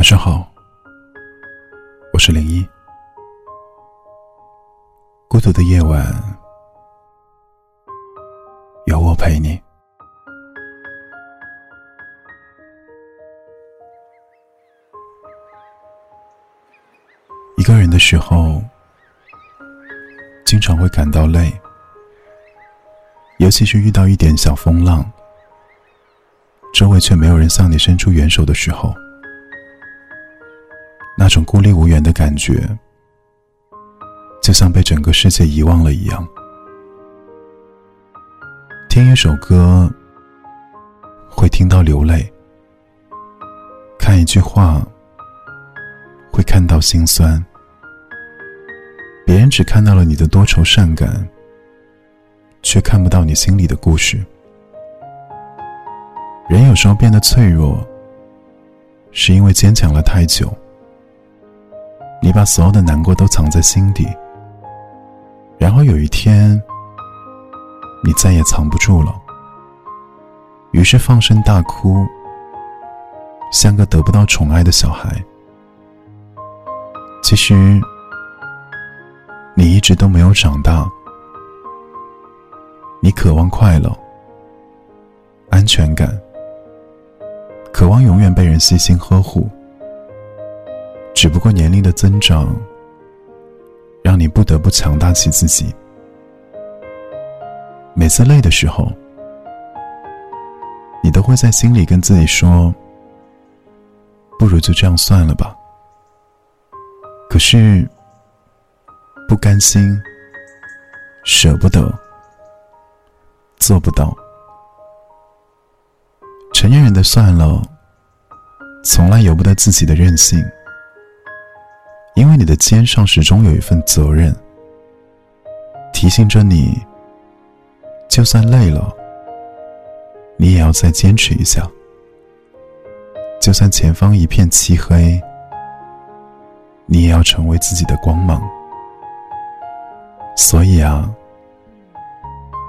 晚上好，我是零一。孤独的夜晚，有我陪你。一个人的时候，经常会感到累，尤其是遇到一点小风浪，周围却没有人向你伸出援手的时候。那种孤立无援的感觉，就像被整个世界遗忘了一样。听一首歌，会听到流泪；看一句话，会看到心酸。别人只看到了你的多愁善感，却看不到你心里的故事。人有时候变得脆弱，是因为坚强了太久。你把所有的难过都藏在心底，然后有一天，你再也藏不住了，于是放声大哭，像个得不到宠爱的小孩。其实，你一直都没有长大，你渴望快乐、安全感，渴望永远被人细心呵护。只不过年龄的增长，让你不得不强大起自己。每次累的时候，你都会在心里跟自己说：“不如就这样算了吧。”可是，不甘心，舍不得，做不到。成年人的算了，从来由不得自己的任性。因为你的肩上始终有一份责任，提醒着你，就算累了，你也要再坚持一下；就算前方一片漆黑，你也要成为自己的光芒。所以啊，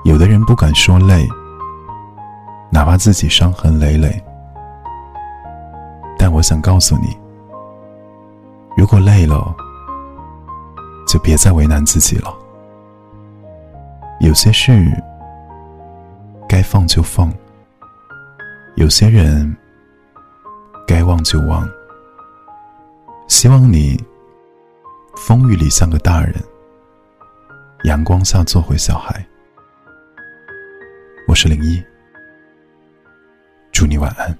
有的人不敢说累，哪怕自己伤痕累累，但我想告诉你。如果累了，就别再为难自己了。有些事该放就放，有些人该忘就忘。希望你风雨里像个大人，阳光下做回小孩。我是零一，祝你晚安。